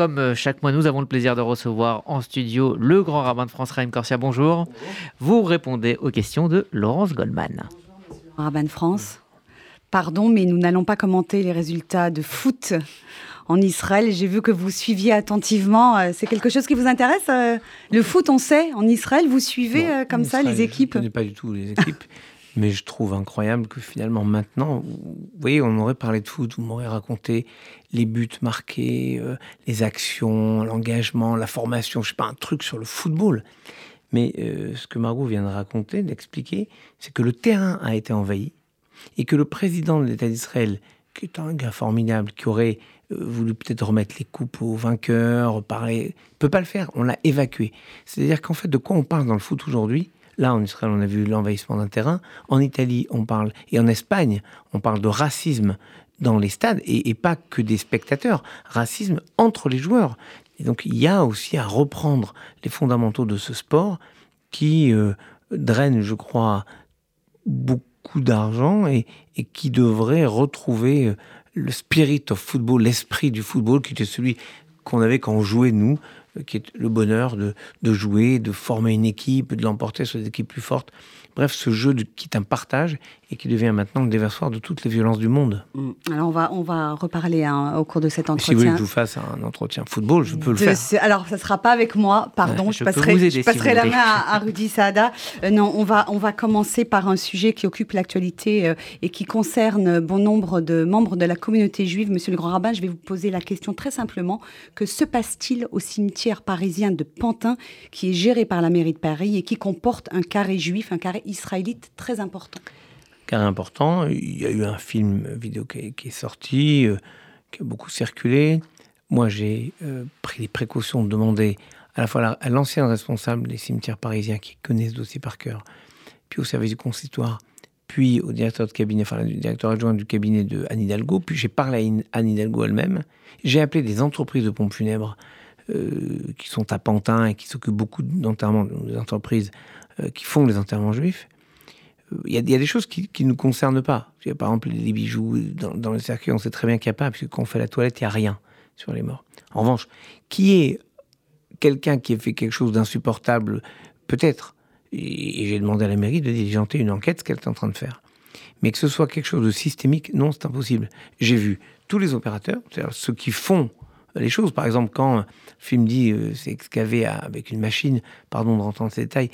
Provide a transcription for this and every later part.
comme euh, chaque mois, nous avons le plaisir de recevoir en studio le grand rabbin de France, Raïm Corsia. Bonjour. Vous répondez aux questions de Laurence Goldman. Rabbin de France, pardon, mais nous n'allons pas commenter les résultats de foot en Israël. J'ai vu que vous suiviez attentivement. Euh, c'est quelque chose qui vous intéresse euh, Le foot, on sait, en Israël, vous suivez Non, comme ça Israël, les équipes Je ne connais pas du tout les équipes, mais je trouve incroyable que finalement maintenant, vous voyez, on aurait parlé de foot, vous m'aurez raconté les buts marqués, euh, les actions, l'engagement, la formation, je sais pas, un truc sur le football. Mais euh, ce que Margot vient de raconter, d'expliquer, c'est que le terrain a été envahi et que le président de l'État d'Israël, qui est un gars formidable, qui aurait euh, voulu peut-être remettre les coupes aux vainqueurs, parler, peut pas le faire. On l'a évacué. C'est-à-dire qu'en fait, de quoi on parle dans le foot aujourd'hui? Là, en Israël, on a vu l'envahissement d'un terrain. En Italie, on parle, et en Espagne, on parle de racisme dans les stades, et, pas que des spectateurs, racisme entre les joueurs. Et donc, il y a aussi à reprendre les fondamentaux de ce sport qui euh, draine, je crois, beaucoup d'argent et, et qui devrait retrouver euh, le spirit of football, l'esprit du football, qui était celui qu'on avait quand on jouait, nous, qui est le bonheur de, jouer, de former une équipe, de l'emporter sur des équipes plus fortes. Bref, ce jeu qui est un partage et qui devient maintenant le déversoir de toutes les violences du monde. Mm. Alors on va, on va reparler hein, au cours de cet Et si vous voulez entretien. que je vous fasse un entretien football, je peux le de faire. ce- Alors, ça ne sera pas avec moi, pardon. Ouais, je, passerai, aider je la main à, à Rudy Saada. Euh, non, on va, on va commencer par un sujet qui occupe l'actualité euh, et qui concerne bon nombre de membres de la communauté juive. Monsieur le grand rabbin, je vais vous poser la question très simplement. Que se passe-t-il au cimetière parisien de Pantin, qui est géré par la mairie de Paris et qui comporte un carré juif, un carré israélite très important? Car important. Il y a eu un film vidéo qui est, sorti, euh, qui a beaucoup circulé. Moi, j'ai euh, pris les précautions de demander à la fois à la- à l'ancien responsable des cimetières parisiens qui connaît ce dossier par cœur, puis au service du consistoire, puis au directeur de cabinet, directeur adjoint du cabinet de Anne Hidalgo, puis j'ai parlé à Anne Hidalgo elle-même. J'ai appelé des entreprises de pompes funèbres euh, qui sont à Pantin et qui s'occupent beaucoup d'enterrements, des entreprises qui font les enterrements juifs. Il y, a, des choses qui ne nous concernent pas. Par exemple, les bijoux dans, dans le cercueil, on sait très bien qu'il n'y a pas, puisque quand on fait la toilette, il n'y a rien sur les morts. En revanche, qui est quelqu'un qui a fait quelque chose d'insupportable, peut-être, et, et j'ai demandé à la mairie de diligenter une enquête, ce qu'elle est en train de faire. Mais que ce soit quelque chose de systémique, non, c'est impossible. J'ai vu tous les opérateurs, c'est-à-dire ceux qui font les choses. Par exemple, quand un film dit euh, c'est excavé avec une machine, pardon de rentrer dans ces détails,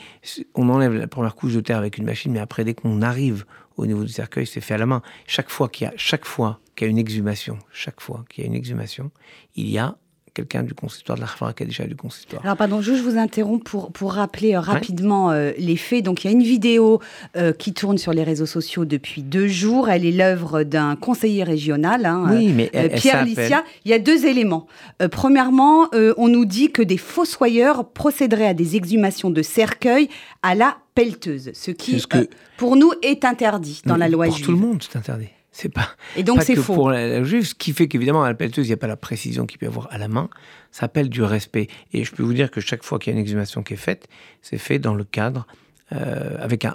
on enlève la première couche de terre avec une machine, mais après, dès qu'on arrive au niveau du cercueil, c'est fait à la main. Chaque fois qu'il y a, chaque fois qu'il y a une exhumation, chaque fois qu'il y a une exhumation, il y a quelqu'un du consistoire, de la Khafara Kadisha du consistoire. Alors, pardon, je vous interromps pour, pour rappeler euh, rapidement euh, les faits. Donc, il y a une vidéo euh, qui tourne sur les réseaux sociaux depuis deux jours. Elle est l'œuvre d'un conseiller régional, hein, Oui, mais elle- elle Pierre Licia. Il y a deux éléments. Premièrement, on nous dit que des fossoyeurs procéderaient à des exhumations de cercueils à la pelleteuse, ce qui, C'est ce que- pour nous, est interdit dans la loi Pour juive. tout le monde, c'est interdit. C'est pas. Et donc, pas c'est faux. pour la, la juive, ce qui fait qu'évidemment, à la pelleteuse, il n'y a pas la précision qu'il peut y avoir à la main. Ça appelle du respect. Et je peux vous dire que chaque fois qu'il y a une exhumation qui est faite, c'est fait dans le cadre euh, avec un,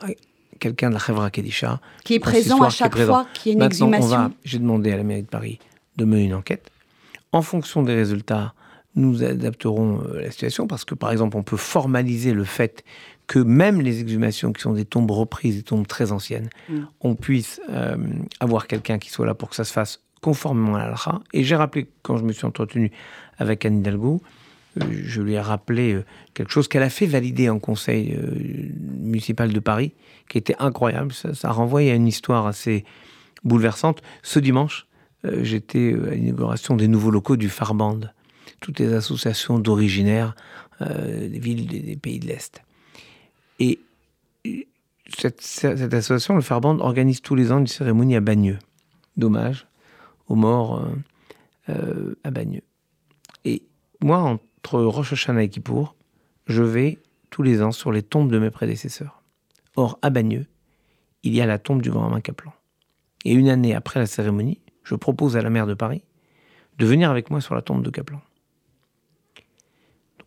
quelqu'un de la Khevra Kedisha. Qui est présent à chaque fois qu'il y a une Maintenant, exhumation. J'ai demandé à la mairie de Paris de mener une enquête. En fonction des résultats, nous adapterons euh, la situation parce que, par exemple, on peut formaliser le fait que même les exhumations qui sont des tombes reprises, des tombes très anciennes, Mm. on puisse euh, avoir quelqu'un qui soit là pour que ça se fasse conformément à l'alha. Et j'ai rappelé, quand je me suis entretenu avec Anne Hidalgo, euh, je lui ai rappelé euh, quelque chose qu'elle a fait valider en conseil municipal de Paris, qui était incroyable. Ça, ça renvoyait à une histoire assez bouleversante. Ce dimanche, j'étais à l'inauguration des nouveaux locaux du Farband, toutes les associations d'originaires euh, des villes des, pays de l'Est. Et euh, cette, association, le Farband, organise tous les ans une cérémonie à Bagneux, d'hommage aux morts euh, à Bagneux. Et moi, entre Rosh et Kippour, je vais tous les ans sur les tombes de mes prédécesseurs. Or, à Bagneux, il y a la tombe du grand Romain Kaplan. Et une année après la cérémonie, je propose à la maire de Paris de venir avec moi sur la tombe de Kaplan.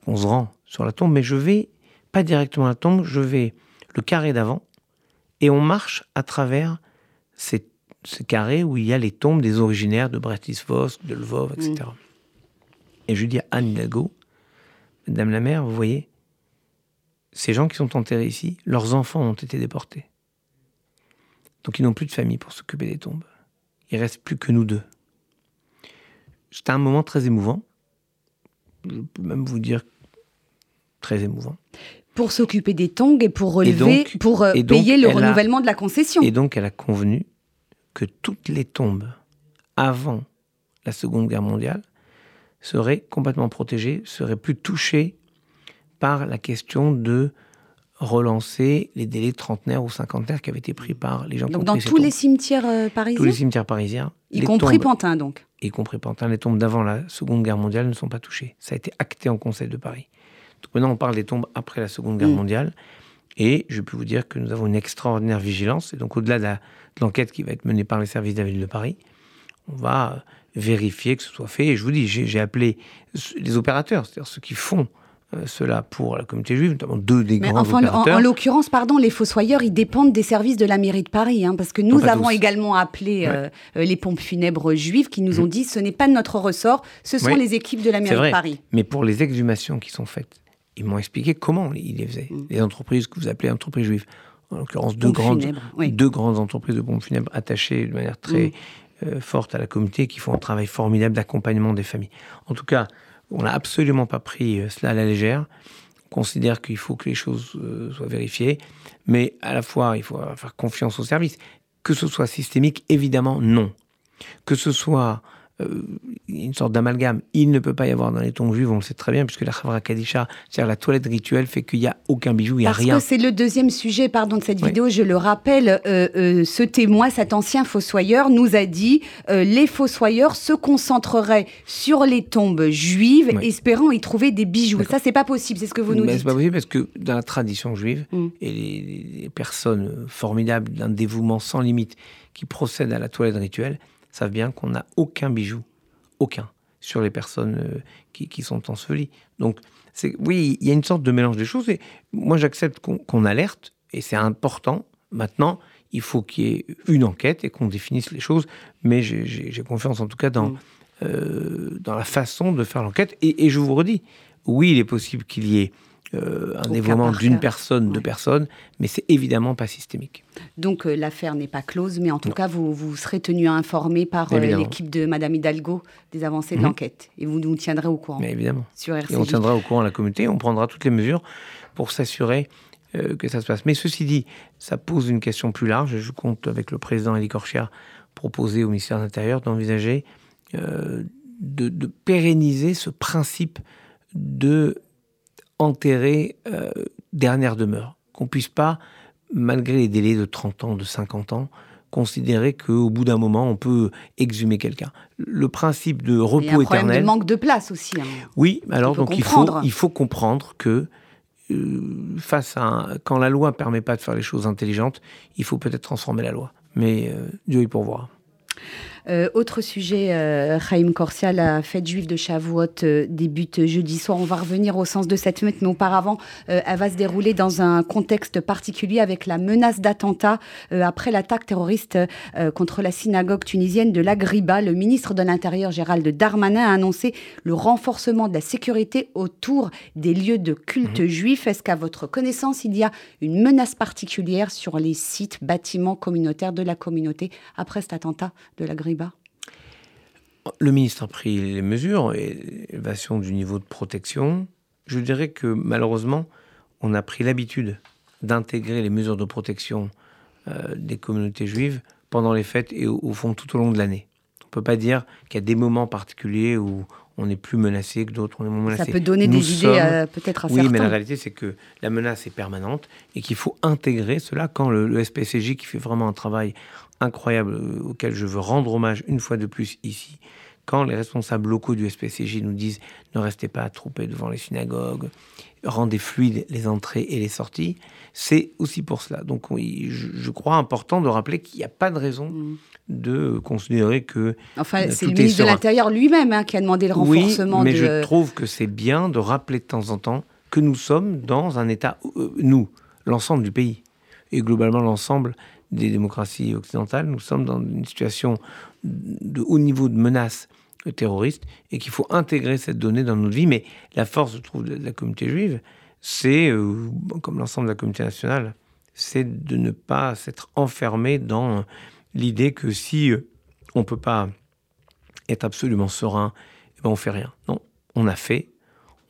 On se rend sur la tombe, mais je vais pas directement à la tombe, je vais le carré d'avant et on marche à travers ces, ces carrés où il y a les tombes des originaires de Bratisvos, de Lvov, etc. Et je dis à Anne Hidalgo, Madame la mère, vous voyez, ces gens qui sont enterrés ici, leurs enfants ont été déportés. Donc ils n'ont plus de famille pour s'occuper des tombes. Il reste plus que nous deux. C'était un moment très émouvant. Je peux même vous dire très émouvant. Pour s'occuper des tongs et pour relever, pour euh, payer le renouvellement de la concession. Et donc elle a convenu que toutes les tombes avant la Seconde Guerre mondiale seraient complètement protégées, seraient plus touchées par la question de relancer les délais trentenaires ou cinquantenaires qui avaient été pris par les gens Donc dans tous les cimetières euh, parisiens Tous les cimetières parisiens. Y compris Pantin donc Y compris Pantin. Les tombes d'avant la Seconde Guerre mondiale ne sont pas touchées. Ça a été acté en Conseil de Paris. Maintenant on parle des tombes après la Seconde Guerre mm. mondiale. Et je peux vous dire que nous avons une extraordinaire vigilance. Et donc au-delà de l'enquête qui va être menée par les services de la ville de Paris, on va vérifier que ce soit fait. Et je vous dis, j'ai appelé les opérateurs, c'est-à-dire ceux qui font euh, cela pour la communauté juive, notamment deux des grands enfin, En, l'occurrence, pardon, les fossoyeurs, ils dépendent des services de la mairie de Paris, hein, parce que nous avons également appelé euh, euh, les pompes funèbres juives qui nous ont mmh. dit ce n'est pas de notre ressort, ce sont les équipes de la mairie de Paris. Mais pour les exhumations qui sont faites, ils m'ont expliqué comment ils les faisaient. Mmh. Les entreprises que vous appelez entreprises juives, en l'occurrence deux grandes, deux grandes entreprises de pompes funèbres attachées de manière très mmh. forte à la communauté, qui font un travail formidable d'accompagnement des familles. En tout cas, on n'a absolument pas pris euh, cela à la légère. On considère qu'il faut que les choses euh, soient vérifiées, mais à la fois, il faut faire confiance au service. Que ce soit systémique, évidemment, non. Que ce soit euh, une sorte d'amalgame. Il ne peut pas y avoir dans les tombes juives, on le sait très bien, puisque la Khavra Kadisha, c'est-à-dire la toilette rituelle, fait qu'il n'y a aucun bijou, il n'y a rien. Parce que c'est le deuxième sujet pardon, de cette vidéo, je le rappelle. Euh, euh, ce témoin, cet ancien fossoyeur, nous a dit les fossoyeurs se concentreraient sur les tombes juives, espérant y trouver des bijoux. Ça, c'est pas possible, c'est ce que vous nous dites. C'est pas possible parce que dans la tradition juive, mm. et les personnes formidables d'un dévouement sans limite qui procèdent à la toilette rituelle, savent bien qu'on n'a aucun bijou, aucun, sur les personnes euh, qui, sont ensevelies. Donc, oui, il y a une sorte de mélange des choses. Et moi, j'accepte qu'on alerte, et c'est important. Maintenant, il faut qu'il y ait une enquête et qu'on définisse les choses. Mais j'ai confiance en tout cas dans, mm. euh, dans la façon de faire l'enquête. Et, et, je vous redis, oui, il est possible qu'il y ait euh, un dévoiement d'une personne, de personnes, mais c'est évidemment pas systémique. Donc euh, l'affaire n'est pas close, mais en tout cas, vous, vous serez tenu à informer par euh, l'équipe de Madame Hidalgo des avancées de mhm. l'enquête. Et vous nous tiendrez au courant. Mais évidemment. Sur Et on tiendra au courant la communauté, on prendra toutes les mesures pour s'assurer que ça se passe. Mais ceci dit, ça pose une question plus large. Je compte avec le président Elie Korchia proposer au ministère de l'Intérieur d'envisager de, de pérenniser ce principe de enterrer euh, dernière demeure. Qu'on puisse pas, malgré les délais de 30 ans, de 50 ans, considérer qu'au bout d'un moment, on peut exhumer quelqu'un. Le principe de repos éternel... Il y a un problème de manque de place aussi. Hein. Oui, alors donc il faut, il faut comprendre que euh, face à quand la loi ne permet pas de faire les choses intelligentes, il faut peut-être transformer la loi. Mais euh, Dieu est pour voir. Euh, autre sujet, euh, Chaim Corsia, la fête juive de Shavuot euh, débute jeudi soir. On va revenir au sens de cette fête, mais auparavant, euh, elle va se dérouler dans un contexte particulier avec la menace d'attentat après l'attaque terroriste contre la synagogue tunisienne de l'Agriba. Le ministre de l'Intérieur, Gérald Darmanin, a annoncé le renforcement de la sécurité autour des lieux de culte mhm. juif. Est-ce qu'à votre connaissance, il y a une menace particulière sur les sites, bâtiments communautaires de la communauté après cet attentat de l'Agriba? Le ministre a pris les mesures, élévation du niveau de protection. Je dirais que malheureusement, on a pris l'habitude d'intégrer les mesures de protection euh, des communautés juives pendant les fêtes et au, fond tout au long de l'année. On ne peut pas dire qu'il y a des moments particuliers où on est plus menacé que d'autres, on est moins menacé. Ça peut donner des idées peut-être à oui, mais la réalité c'est que la menace est permanente et qu'il faut intégrer cela quand le, le SPCJ qui fait vraiment un travail incroyable euh, auquel je veux rendre hommage une fois de plus ici. Quand les responsables locaux du SPCJ nous disent ne restez pas attroupés devant les synagogues, rendez fluides les entrées et les sorties, c'est aussi pour cela. Donc oui, je, crois important de rappeler qu'il n'y a pas de raison mm. de considérer que... Enfin, c'est le ministre de l'Intérieur lui-même hein, qui a demandé le renforcement. Oui, mais je trouve que c'est bien de rappeler de temps en temps que nous sommes dans un État, euh, nous, l'ensemble du pays, et globalement l'ensemble des démocraties occidentales. Nous sommes dans une situation de haut niveau de menace terroristes et qu'il faut intégrer cette donnée dans notre vie. Mais la force, je trouve, de la communauté juive, c'est, euh, comme l'ensemble de la communauté nationale, c'est de ne pas s'être enfermé dans l'idée que si euh, on ne peut pas être absolument serein, eh ben on fait rien. Non, on a fait,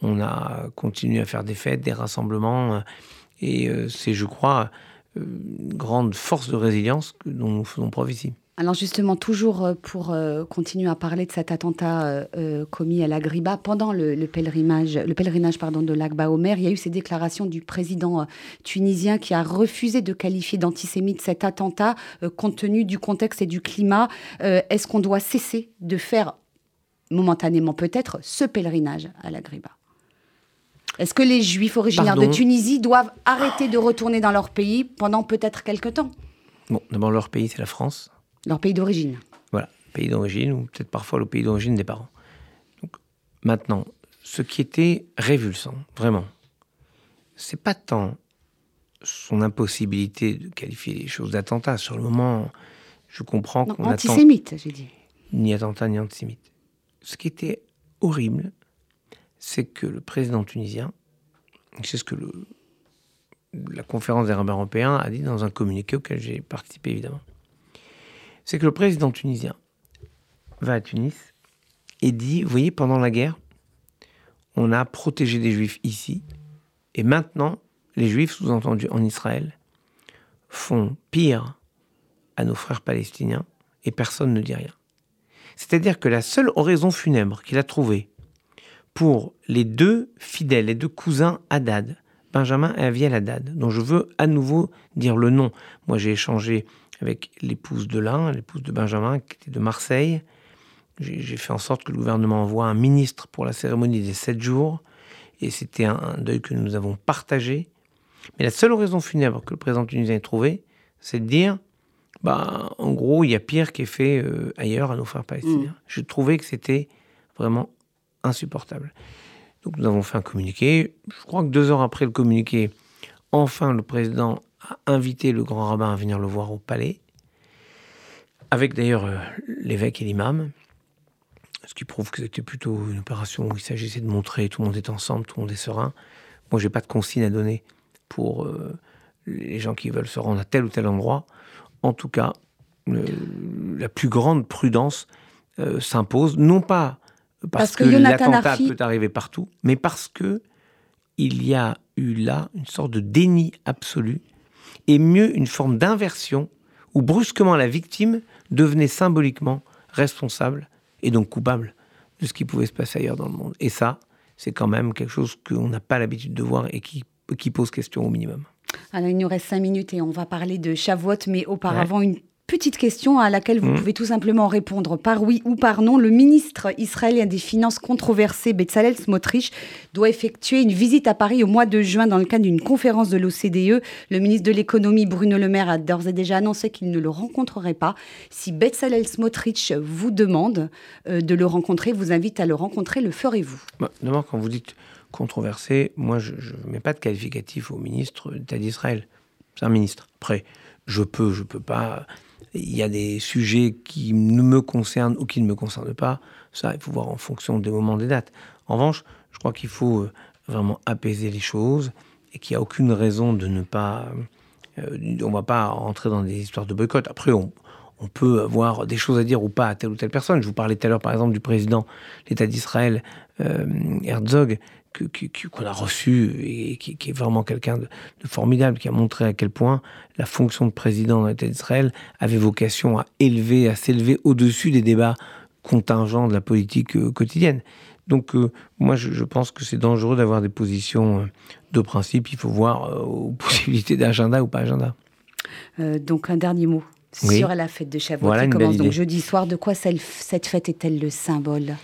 on a continué à faire des fêtes, des rassemblements, et c'est, je crois, grande force de résilience dont nous faisons preuve ici. Alors justement, toujours euh, pour euh, continuer à parler de cet attentat euh, commis à l'Agriba, pendant le, pèlerinage, le pèlerinage pardon, de l'Agba Omer, il y a eu ces déclarations du président tunisien qui a refusé de qualifier d'antisémite cet attentat compte tenu du contexte et du climat. Est-ce qu'on doit cesser de faire, momentanément peut-être, ce pèlerinage à l'Agriba? Est-ce que les juifs originaires de Tunisie doivent arrêter de retourner dans leur pays pendant peut-être quelques temps Bon, d'abord, leur pays, c'est la France. Leur pays d'origine. Voilà, pays d'origine, ou peut-être parfois le pays d'origine des parents. Donc, maintenant, ce qui était révulsant, vraiment, c'est pas tant son impossibilité de qualifier les choses d'attentat. Sur le moment, je comprends qu'on attend... Antisémite, j'ai dit. Ni attentat, ni antisémite. Ce qui était horrible, c'est que le président tunisien, c'est ce que la conférence des rabbins européens a dit dans un communiqué auquel j'ai participé évidemment, c'est que le président tunisien va à Tunis et dit, vous voyez, pendant la guerre, on a protégé des juifs ici, et maintenant, les juifs, sous-entendus en Israël, font pire à nos frères palestiniens, et personne ne dit rien. C'est-à-dire que la seule oraison funèbre qu'il a trouvée pour les deux fidèles, les deux cousins Haddad, Benjamin et Aviel Haddad, dont je veux à nouveau dire le nom. Moi, j'ai échangé avec l'épouse de l'un, l'épouse de Benjamin, qui était de Marseille. J'ai fait en sorte que le gouvernement envoie un ministre pour la cérémonie des sept jours. Et c'était un, deuil que nous avons partagé. Mais la seule raison funèbre que le président tunisien ait trouvé, c'est de dire, bah, en gros, il y a pire qui est fait euh, ailleurs à nos frères palestiniens. Mm. Je trouvais que c'était vraiment insupportable. Donc nous avons fait un communiqué. Je crois que deux heures après le communiqué, enfin le président a invité le grand rabbin à venir le voir au palais, avec d'ailleurs euh, l'évêque et l'imam, ce qui prouve que c'était plutôt une opération où il s'agissait de montrer tout le monde est ensemble, tout le monde est serein. Moi, j'ai pas de consigne à donner pour euh, les gens qui veulent se rendre à tel ou tel endroit. En tout cas, la plus grande prudence euh, s'impose, non pas parce, que, que l'attentat peut arriver partout, mais parce que il y a eu là une sorte de déni absolu et mieux une forme d'inversion où brusquement la victime devenait symboliquement responsable et donc coupable de ce qui pouvait se passer ailleurs dans le monde. Et ça, c'est quand même quelque chose qu'on n'a pas l'habitude de voir et qui, qui pose question au minimum. Alors, il nous reste cinq minutes et on va parler de Shavuot, mais auparavant, une Petite question à laquelle vous mmh. pouvez tout simplement répondre par oui ou par non. Le ministre israélien des Finances controversé, Bezalel Smotrich, doit effectuer une visite à Paris au mois de juin dans le cadre d'une conférence de l'OCDE. Le ministre de l'économie, Bruno Le Maire, a d'ores et déjà annoncé qu'il ne le rencontrerait pas. Si Bezalel Smotrich vous demande euh, de le rencontrer, vous invite à le rencontrer, le ferez-vous? Bah, D'abord, quand vous dites controversé, moi, je ne mets pas de qualificatif au ministre d'État d'Israël. C'est un ministre. Après, je peux, je peux pas il y a des sujets qui ne me concernent ou qui ne me concernent pas. Ça, il faut voir en fonction des moments, des dates. En revanche, je crois qu'il faut euh, vraiment apaiser les choses et qu'il n'y a aucune raison de ne pas. Euh, on ne va pas rentrer dans des histoires de boycott. Après, on, peut avoir des choses à dire ou pas à telle ou telle personne. Je vous parlais tout à l'heure, par exemple, du président de l'État d'Israël, euh, Herzog, qu'on a reçu et qui, est vraiment quelqu'un de, formidable, qui a montré à quel point la fonction de président de l'État d'Israël avait vocation à élever, à s'élever au-dessus des débats contingents de la politique euh, quotidienne. Donc euh, moi, je, pense que c'est dangereux d'avoir des positions euh, de principe. Il faut voir aux possibilités d'agenda ou pas agenda. donc un dernier mot sur la fête de Shavuot qui commence donc jeudi soir. De quoi cette fête est-elle le symbole?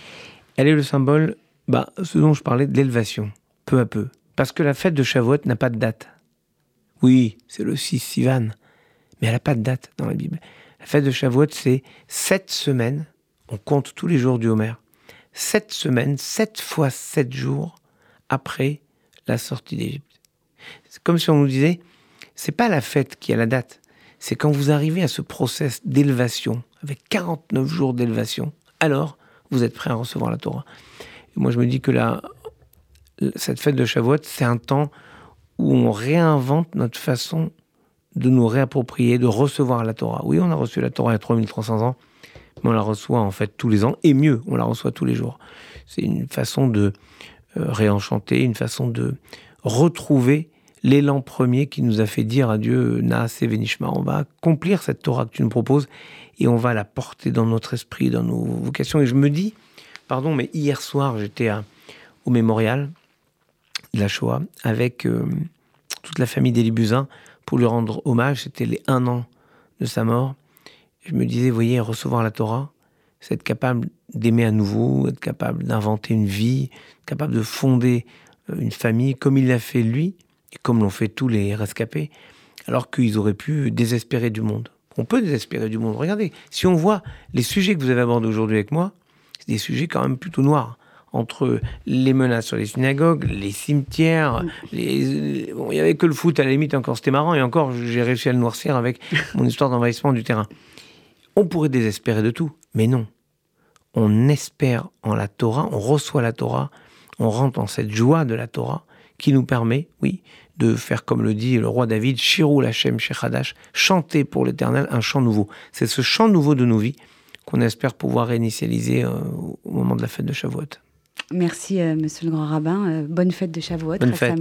Elle est le symbole bah, ce dont je parlais de l'élévation, peu à peu. Parce que la fête de Shavuot n'a pas de date. Oui, c'est le 6 Sivan, mais elle n'a pas de date dans la Bible. La fête de Shavuot, c'est sept semaines, on compte tous les jours du Homer, sept semaines, sept fois sept jours après la sortie d'Égypte. C'est comme si on nous disait, c'est pas la fête qui a la date, c'est quand vous arrivez à ce process d'élévation, avec 49 jours d'élévation, alors vous êtes prêts à recevoir la Torah. Moi, je me dis que là, cette fête de Shavuot, c'est un temps où on réinvente notre façon de nous réapproprier, de recevoir la Torah. Oui, on a reçu la Torah il y a 3300 ans, mais on la reçoit en fait tous les ans, et mieux, on la reçoit tous les jours. C'est une façon de euh, réenchanter, une façon de retrouver l'élan premier qui nous a fait dire à Dieu, Naas et Venishma, on va accomplir cette Torah que tu nous proposes et on va la porter dans notre esprit, dans nos vocations. Et je me dis, pardon, mais hier soir, j'étais au mémorial de la Shoah avec euh, toute la famille d'Élie Buzyn pour lui rendre hommage. C'était les un an de sa mort. Je me disais, voyez, recevoir la Torah, c'est être capable d'aimer à nouveau, être capable d'inventer une vie, être capable de fonder euh, une famille comme il l'a fait lui, et comme l'ont fait tous les rescapés, alors qu'ils auraient pu désespérer du monde. On peut désespérer du monde. Regardez, si on voit les sujets que vous avez abordés aujourd'hui avec moi, des sujets quand même plutôt noirs. Entre les menaces sur les synagogues, les cimetières, les... Bon, il n'y avait que le foot à la limite, encore c'était marrant, et encore j'ai réussi à le noircir avec mon histoire d'envahissement du terrain. On pourrait désespérer de tout, mais non. On espère en la Torah, on reçoit la Torah, on rentre en cette joie de la Torah qui nous permet, oui, de faire comme le dit le roi David, Shirou Lachem Shechadash, chanter pour l'Éternel un chant nouveau. C'est ce chant nouveau de nos vies qu'on espère pouvoir réinitialiser euh, au moment de la fête de Shavuot. Merci, euh, monsieur le grand rabbin. Euh, bonne fête de Shavuot, bonne fête.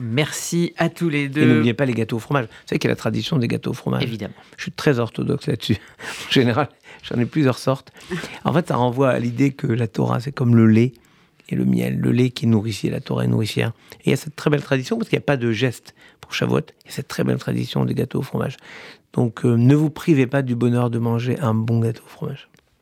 Merci à tous les deux. Et n'oubliez pas les gâteaux au fromage. Vous savez qu'il y a la tradition des gâteaux au fromage? Évidemment. Je suis très orthodoxe là-dessus. en général, j'en ai plusieurs sortes. En fait, ça renvoie à l'idée que la Torah, c'est comme le lait et le miel, le lait qui nourricier, la Torah nourricière. Et il y a cette très belle tradition, parce qu'il n'y a pas de geste pour Shavuot, il y a cette très belle tradition des gâteaux au fromage. Donc euh, ne vous privez pas du bonheur de manger un bon gâteau au fromage.